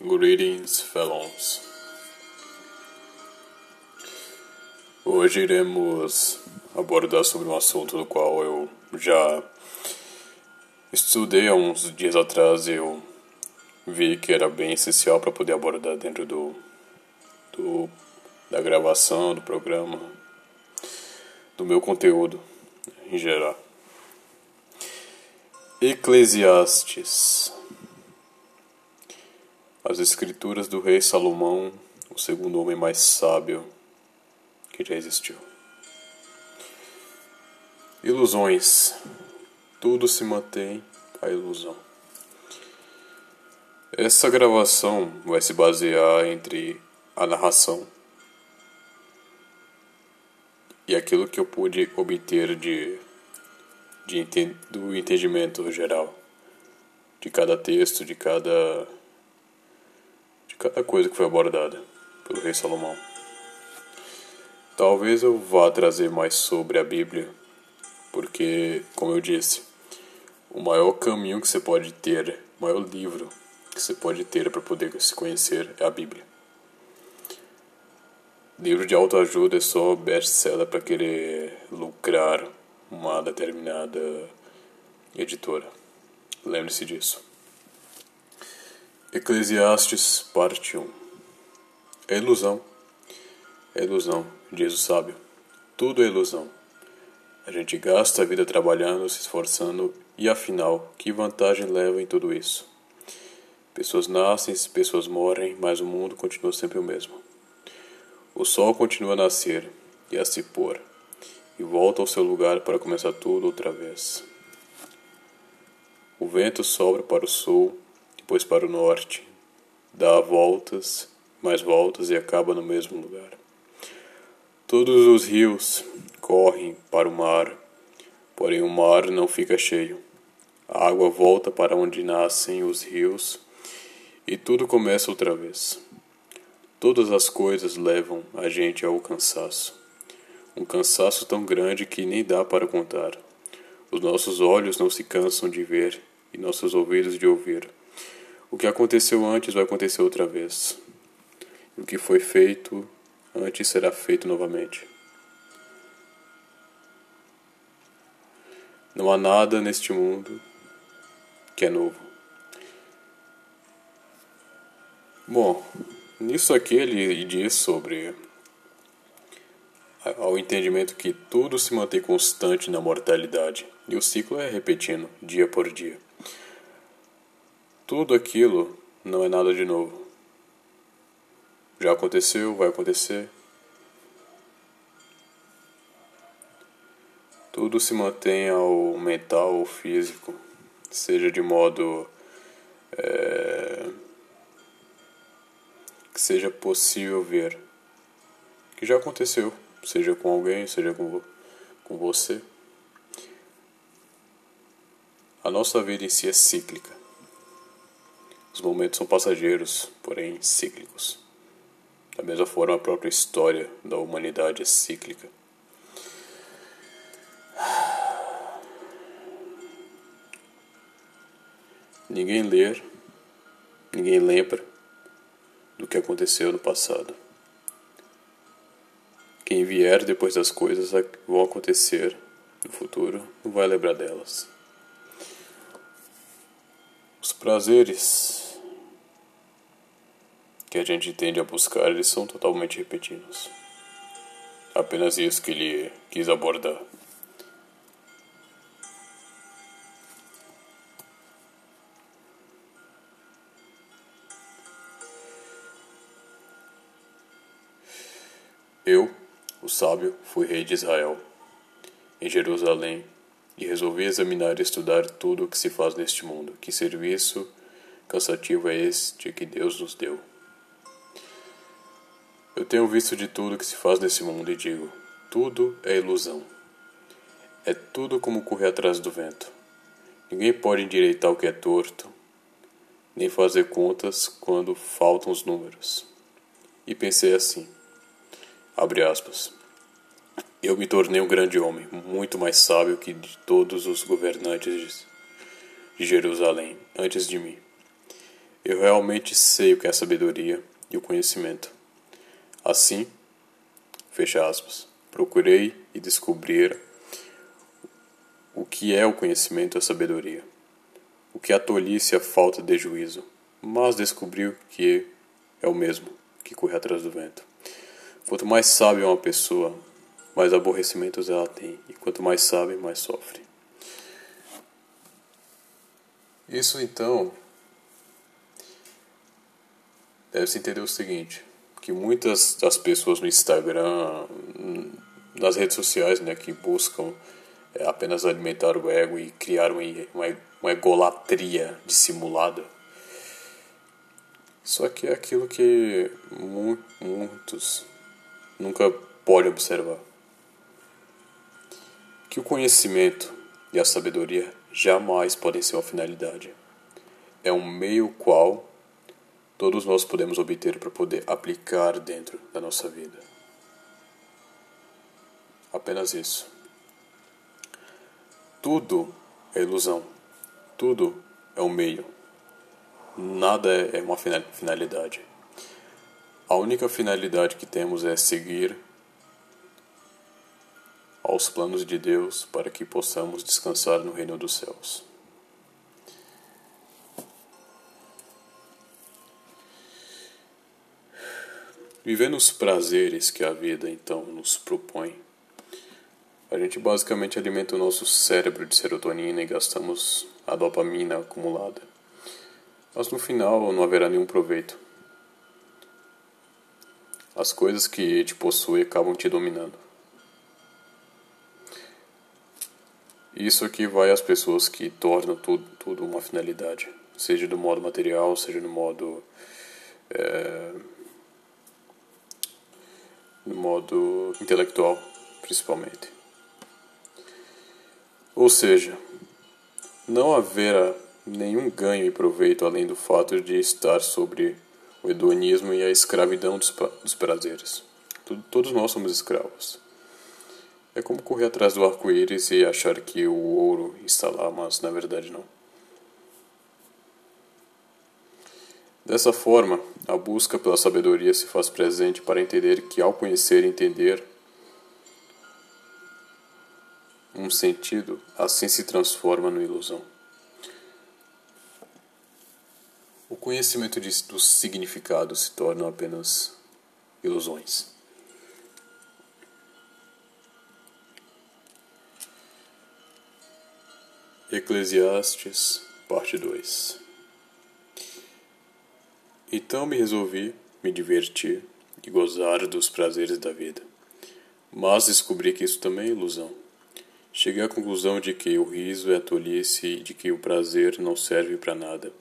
Greetings, fellows. Hoje iremos abordar sobre um assunto do qual eu já estudei há uns dias atrás e eu vi que era bem essencial para poder abordar dentro do, do da gravação do programa, do meu conteúdo em geral. Eclesiastes as escrituras do rei Salomão, o segundo homem mais sábio que já existiu. Ilusões. Tudo se mantém a ilusão. Essa gravação vai se basear entre a narração e aquilo que eu pude obter de, de do entendimento geral de cada texto, de cada cada coisa que foi abordada pelo rei Salomão. Talvez eu vá trazer mais sobre a Bíblia, porque, como eu disse, o maior caminho que você pode ter, o maior livro que você pode ter para poder se conhecer é a Bíblia. Livro de autoajuda é só best-seller para querer lucrar uma determinada editora. Lembre-se disso. Eclesiastes, parte 1 É ilusão. É ilusão, diz o sábio. Tudo é ilusão. A gente gasta a vida trabalhando, se esforçando, e afinal, que vantagem leva em tudo isso? Pessoas nascem, pessoas morrem, mas o mundo continua sempre o mesmo. O sol continua a nascer e a se pôr, e volta ao seu lugar para começar tudo outra vez. O vento sopra para o sul depois para o norte, dá voltas, mais voltas e acaba no mesmo lugar. Todos os rios correm para o mar, porém o mar não fica cheio. A água volta para onde nascem os rios e tudo começa outra vez. Todas as coisas levam a gente ao cansaço. Um cansaço tão grande que nem dá para contar. Os nossos olhos não se cansam de ver e nossos ouvidos de ouvir. O que aconteceu antes vai acontecer outra vez. O que foi feito antes será feito novamente. Não há nada neste mundo que é novo. Bom, nisso aqui ele diz sobre ao entendimento que tudo se mantém constante na mortalidade e o ciclo é repetindo dia por dia. Tudo aquilo não é nada de novo. Já aconteceu, vai acontecer. Tudo se mantém ao mental ou físico, seja de modo é, que seja possível ver. Que já aconteceu, seja com alguém, seja com, com você. A nossa vida em si é cíclica. Os momentos são passageiros, porém cíclicos. Da mesma forma, a própria história da humanidade é cíclica. Ninguém lê, ninguém lembra do que aconteceu no passado. Quem vier depois das coisas vão acontecer no futuro não vai lembrar delas. Os prazeres que a gente tende a buscar, eles são totalmente repetidos. Apenas isso que ele quis abordar. Eu, o sábio, fui rei de Israel, em Jerusalém, e resolvi examinar e estudar tudo o que se faz neste mundo. Que serviço cansativo é este que Deus nos deu? Eu tenho visto de tudo que se faz nesse mundo e digo: tudo é ilusão. É tudo como correr atrás do vento. Ninguém pode endireitar o que é torto, nem fazer contas quando faltam os números. E pensei assim: abre aspas. Eu me tornei um grande homem, muito mais sábio que de todos os governantes de Jerusalém antes de mim. eu realmente sei o que é sabedoria e o conhecimento. Assim, fecha aspas, procurei e descobrir o que é o conhecimento e a sabedoria, o que é a tolice e a falta de juízo, mas descobriu que é o mesmo que corre atrás do vento. Quanto mais sábio é uma pessoa, mais aborrecimentos ela tem, e quanto mais sabe, mais sofre. Isso então deve-se entender o seguinte, que muitas das pessoas no Instagram, nas redes sociais, né, que buscam é, apenas alimentar o ego e criar uma, uma, egolatria dissimulada, só que é aquilo que muitos nunca podem observar. Que o conhecimento e a sabedoria jamais podem ser uma finalidade. É um meio qual todos nós podemos obter para poder aplicar dentro da nossa vida. Apenas isso. Tudo é ilusão. Tudo é um meio. Nada é uma finalidade. A única finalidade que temos é seguir aos planos de Deus para que possamos descansar no reino dos céus. Vivendo os prazeres que a vida então nos propõe, a gente basicamente alimenta o nosso cérebro de serotonina e gastamos a dopamina acumulada. Mas no final não haverá nenhum proveito. As coisas que te possuem acabam te dominando. Isso aqui vai às pessoas que tornam tudo, tudo uma finalidade, seja do modo material, seja no modo é, no modo intelectual, principalmente. Ou seja, não haverá nenhum ganho e proveito além do fato de estar sobre o hedonismo e a escravidão dos, dos prazeres. Todos nós somos escravos. É como correr atrás do arco-íris e achar que o ouro está lá, mas na verdade não. Dessa forma, a busca pela sabedoria se faz presente para entender que, ao conhecer e entender um sentido, assim se transforma no ilusão. O conhecimento dos significados se torna apenas ilusões. Eclesiastes, parte 2 então me resolvi me divertir e gozar dos prazeres da vida. Mas descobri que isso também é ilusão. Cheguei à conclusão de que o riso é a tolice e de que o prazer não serve para nada.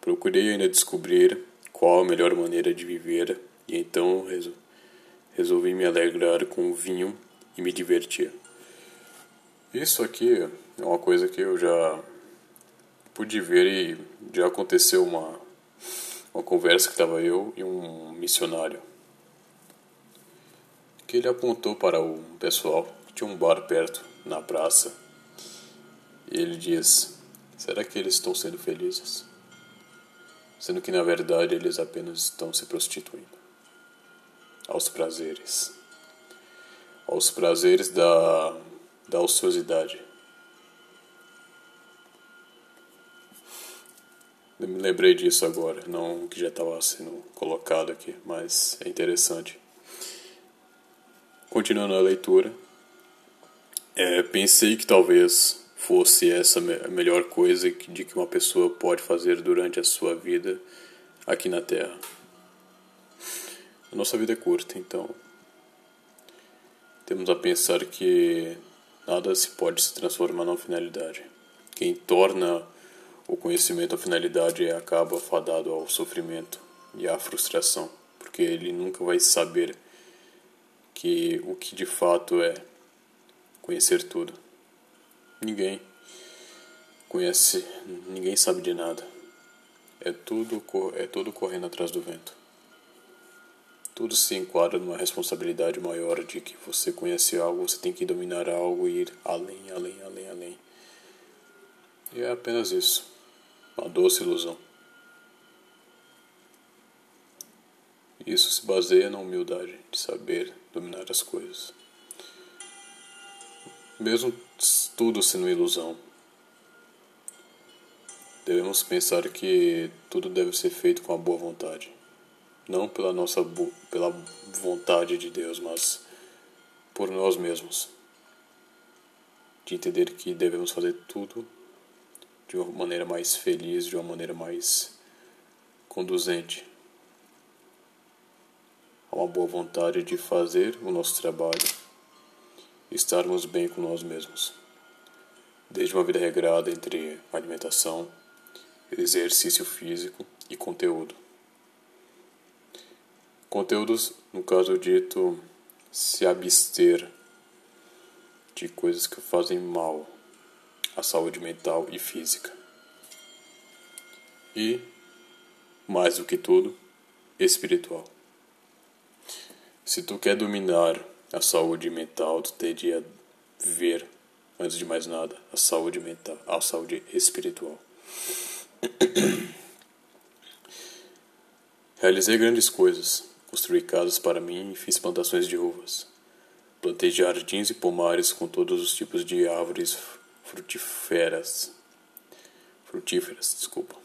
Procurei ainda descobrir qual a melhor maneira de viver e então resolvi me alegrar com o vinho e me divertir. Isso aqui é uma coisa que eu já pude ver e já aconteceu uma uma conversa que estava eu e um missionário. Que ele apontou para o pessoal que tinha um bar perto, na praça. E ele diz: Será que eles estão sendo felizes? Sendo que na verdade eles apenas estão se prostituindo aos prazeres, aos prazeres da, da ociosidade Eu me lembrei disso agora, não que já estava sendo colocado aqui, mas é interessante. Continuando a leitura, é, pensei que talvez fosse essa a melhor coisa de que uma pessoa pode fazer durante a sua vida aqui na Terra. A nossa vida é curta, então temos a pensar que nada se pode se transformar numa finalidade. Quem torna o conhecimento, a finalidade acaba fadado ao sofrimento e à frustração, porque ele nunca vai saber que o que de fato é conhecer tudo. Ninguém conhece, ninguém sabe de nada. É tudo é tudo correndo atrás do vento. Tudo se enquadra numa responsabilidade maior de que você conhece algo, você tem que dominar algo e ir além, além, além, além. E é apenas isso. Uma doce ilusão. Isso se baseia na humildade de saber dominar as coisas. Mesmo tudo sendo ilusão, devemos pensar que tudo deve ser feito com a boa vontade. Não pela nossa pela vontade de Deus, mas por nós mesmos. De entender que devemos fazer tudo de uma maneira mais feliz, de uma maneira mais conduzente. A uma boa vontade de fazer o nosso trabalho estarmos bem com nós mesmos. Desde uma vida regrada entre alimentação, exercício físico e conteúdo. Conteúdos, no caso dito, se abster de coisas que fazem mal a saúde mental e física. E, mais do que tudo, espiritual. Se tu quer dominar a saúde mental, tu teria ver, antes de mais nada, a saúde mental, a saúde espiritual. Realizei grandes coisas. Construí casas para mim e fiz plantações de uvas. Plantei jardins e pomares com todos os tipos de árvores frutíferas. Frutíferas, desculpa.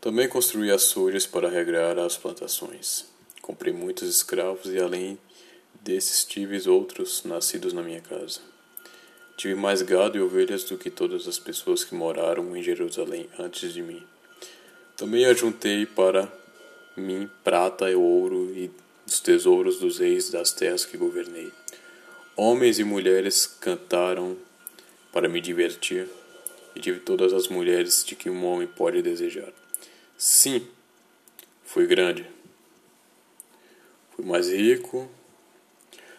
Também construí açudes para regrar as plantações. Comprei muitos escravos e além desses tive outros nascidos na minha casa. Tive mais gado e ovelhas do que todas as pessoas que moraram em Jerusalém antes de mim. Também ajuntei para mim prata e ouro e os tesouros dos reis das terras que governei. Homens e mulheres cantaram para me divertir, e tive todas as mulheres de que um homem pode desejar. Sim, fui grande. Fui mais rico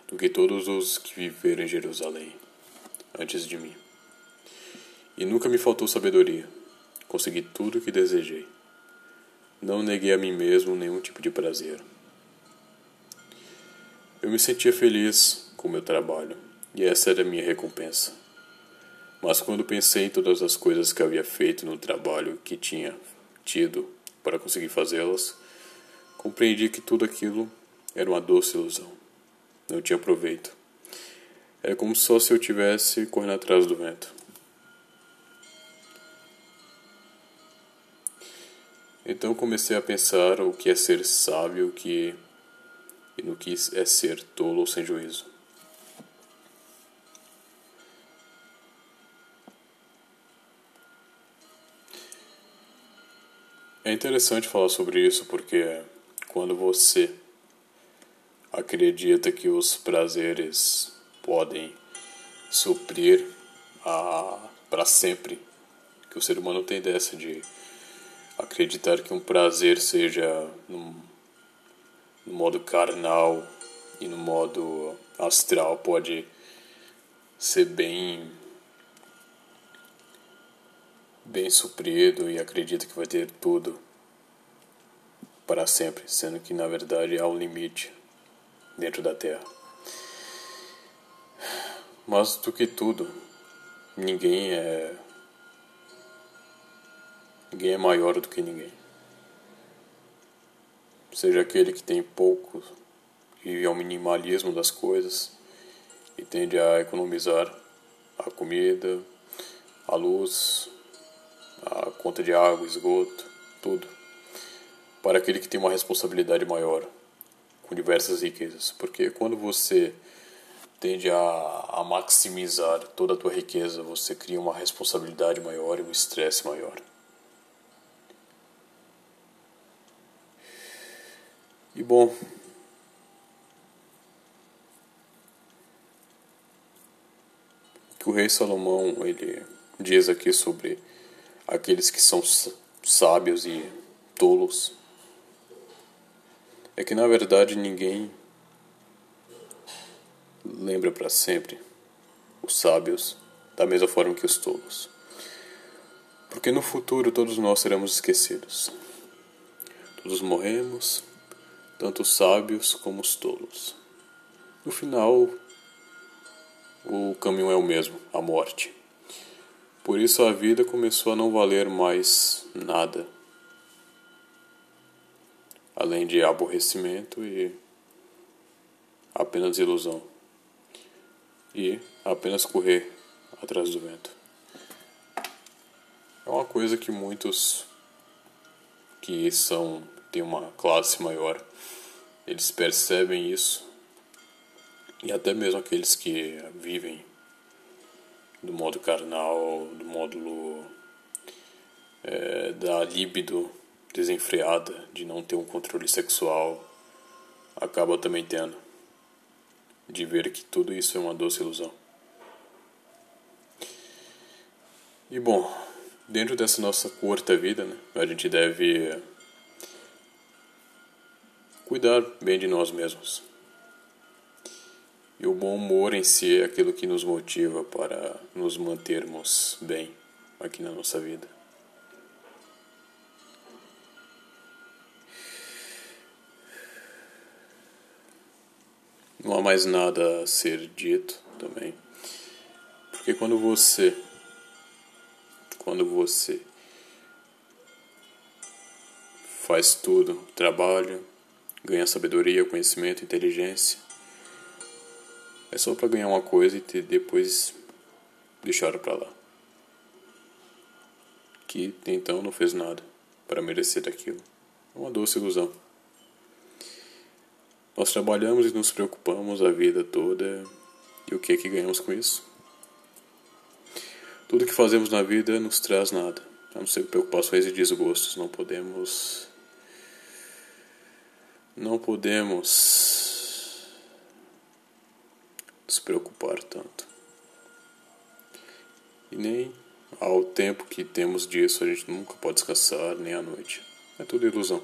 do que todos os que viveram em Jerusalém antes de mim. E nunca me faltou sabedoria. Consegui tudo o que desejei. Não neguei a mim mesmo nenhum tipo de prazer. Eu me sentia feliz com o meu trabalho, e essa era a minha recompensa. Mas quando pensei em todas as coisas que havia feito no trabalho que tinha tido para conseguir fazê-las, compreendi que tudo aquilo era uma doce ilusão. Não tinha proveito. Era como só se eu tivesse correndo atrás do vento. Então comecei a pensar o que é ser sábio que, e no que é ser tolo ou sem juízo. É interessante falar sobre isso porque quando você acredita que os prazeres podem suprir para sempre, que o ser humano tem dessa de acreditar que um prazer seja no, no modo carnal e no modo astral pode ser bem bem suprido e acredita que vai ter tudo para sempre, sendo que na verdade há um limite dentro da Terra. Mas do que tudo, ninguém é ninguém é maior do que ninguém. Seja aquele que tem pouco e ao minimalismo das coisas e tende a economizar a comida, a luz, a conta de água, esgoto, tudo, para aquele que tem uma responsabilidade maior, com diversas riquezas. Porque quando você tende a, a maximizar toda a tua riqueza, você cria uma responsabilidade maior e um estresse maior. E bom, que o rei Salomão ele diz aqui sobre aqueles que são sábios e tolos é que na verdade ninguém lembra para sempre os sábios da mesma forma que os tolos. Porque no futuro todos nós seremos esquecidos. Todos morremos, tanto os sábios como os tolos. No final, o caminho é o mesmo, a morte. Por isso a vida começou a não valer mais nada. além de aborrecimento e apenas ilusão. E apenas correr atrás do vento. É uma coisa que muitos que são têm uma classe maior, eles percebem isso. E até mesmo aqueles que vivem do modo carnal, do módulo é, da libido desenfreada, de não ter um controle sexual, acaba também tendo. De ver que tudo isso é uma doce ilusão. E bom, dentro dessa nossa curta vida, né, a gente deve cuidar bem de nós mesmos. E o bom humor em si é aquilo que nos motiva para nos mantermos bem aqui na nossa vida. Não há mais nada a ser dito também. Porque quando você quando você faz tudo, trabalha, ganha sabedoria, conhecimento, inteligência, é só para ganhar uma coisa e depois deixar para lá. Que então não fez nada para merecer aquilo. É uma doce ilusão. Nós trabalhamos e nos preocupamos a vida toda e o que é que ganhamos com isso? Tudo que fazemos na vida nos traz nada, a não ser preocupações e desgostos. Não podemos. Não podemos nos preocupar tanto. E nem ao tempo que temos disso a gente nunca pode descansar, nem à noite. É tudo ilusão.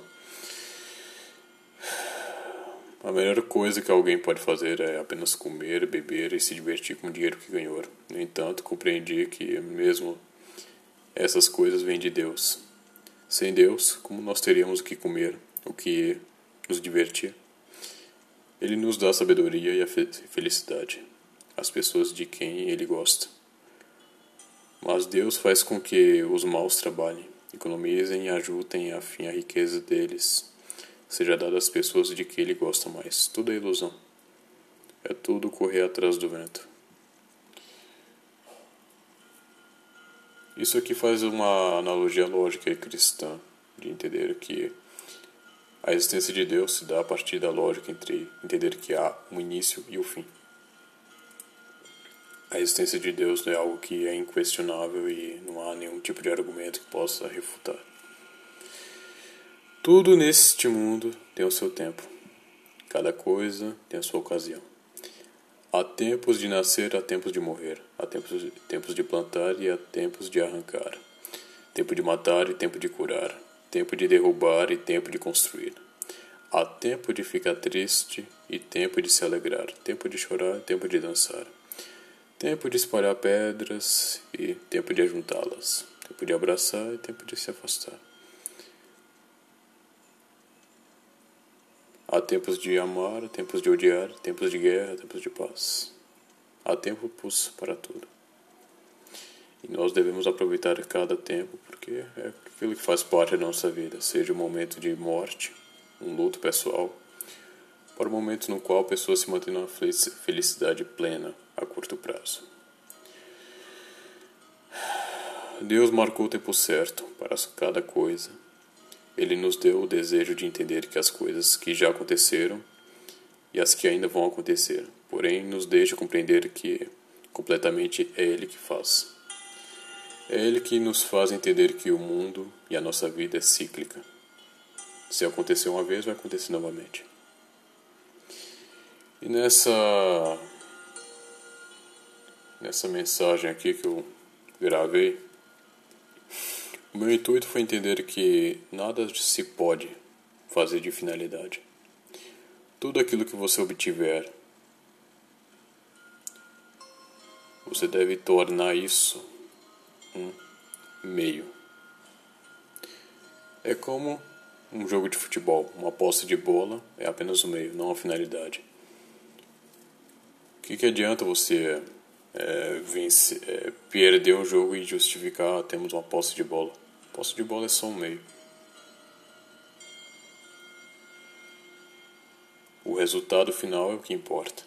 A melhor coisa que alguém pode fazer é apenas comer, beber e se divertir com o dinheiro que ganhou. No entanto, compreendi que mesmo essas coisas vêm de Deus. Sem Deus, como nós teríamos o que comer, o que nos divertir? Ele nos dá a sabedoria e a felicidade, as pessoas de quem ele gosta. Mas Deus faz com que os maus trabalhem, economizem e ajudem a fim a riqueza deles seja dado às pessoas de que ele gosta mais. Tudo é ilusão. É tudo correr atrás do vento. Isso aqui faz uma analogia lógica e cristã de entender que a existência de Deus se dá a partir da lógica entre entender que há um início e o um fim. A existência de Deus é algo que é inquestionável e não há nenhum tipo de argumento que possa refutar. Tudo neste mundo tem o seu tempo. Cada coisa tem a sua ocasião. Há tempos de nascer, há tempos de morrer. Há tempos, tempos de plantar e há tempos de arrancar. Tempo de matar e tempo de curar. Tempo de derrubar e tempo de construir. Há tempo de ficar triste e tempo de se alegrar. Tempo de chorar e tempo de dançar. Tempo de espalhar pedras e tempo de ajuntá-las. Tempo de abraçar e tempo de se afastar. Há tempos de amar, tempos de odiar, tempos de guerra, tempos de paz. Há tempos para tudo. E nós devemos aproveitar cada tempo porque é aquilo que faz parte da nossa vida, seja um momento de morte, um luto pessoal, para o um momento no qual a pessoa se mantém numa felicidade plena a curto prazo. Deus marcou o tempo certo para cada coisa ele nos deu o desejo de entender que as coisas que já aconteceram e as que ainda vão acontecer, porém nos deixa compreender que completamente é Ele que faz. É Ele que nos faz entender que o mundo e a nossa vida é cíclica. Se aconteceu uma vez, vai acontecer novamente. E nessa nessa mensagem aqui que eu gravei, o meu intuito foi entender que nada se pode fazer de finalidade. Tudo aquilo que você obtiver, você deve tornar isso um meio. É como um jogo de futebol. Uma posse de bola é apenas um meio, não a finalidade. O que, que adianta você é, vencer, é, perder o jogo e justificar temos uma posse de bola? Posse de bola é só um meio. O resultado final é o que importa.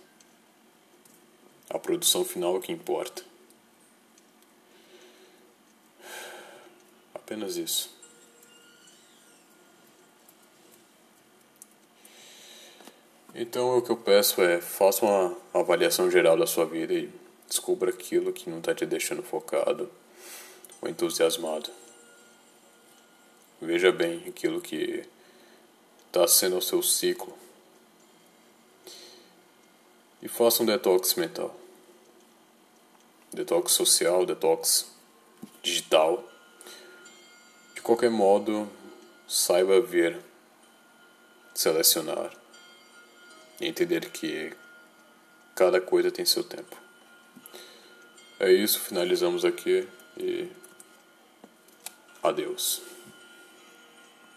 A produção final é o que importa. Apenas isso. Então o que eu peço é faça uma avaliação geral da sua vida e descubra aquilo que não está te deixando focado ou entusiasmado. Veja bem aquilo que está sendo o seu ciclo e faça um detox mental. Detox social, detox digital. De qualquer modo, saiba ver, selecionar e entender que cada coisa tem seu tempo. É isso, finalizamos aqui e adeus.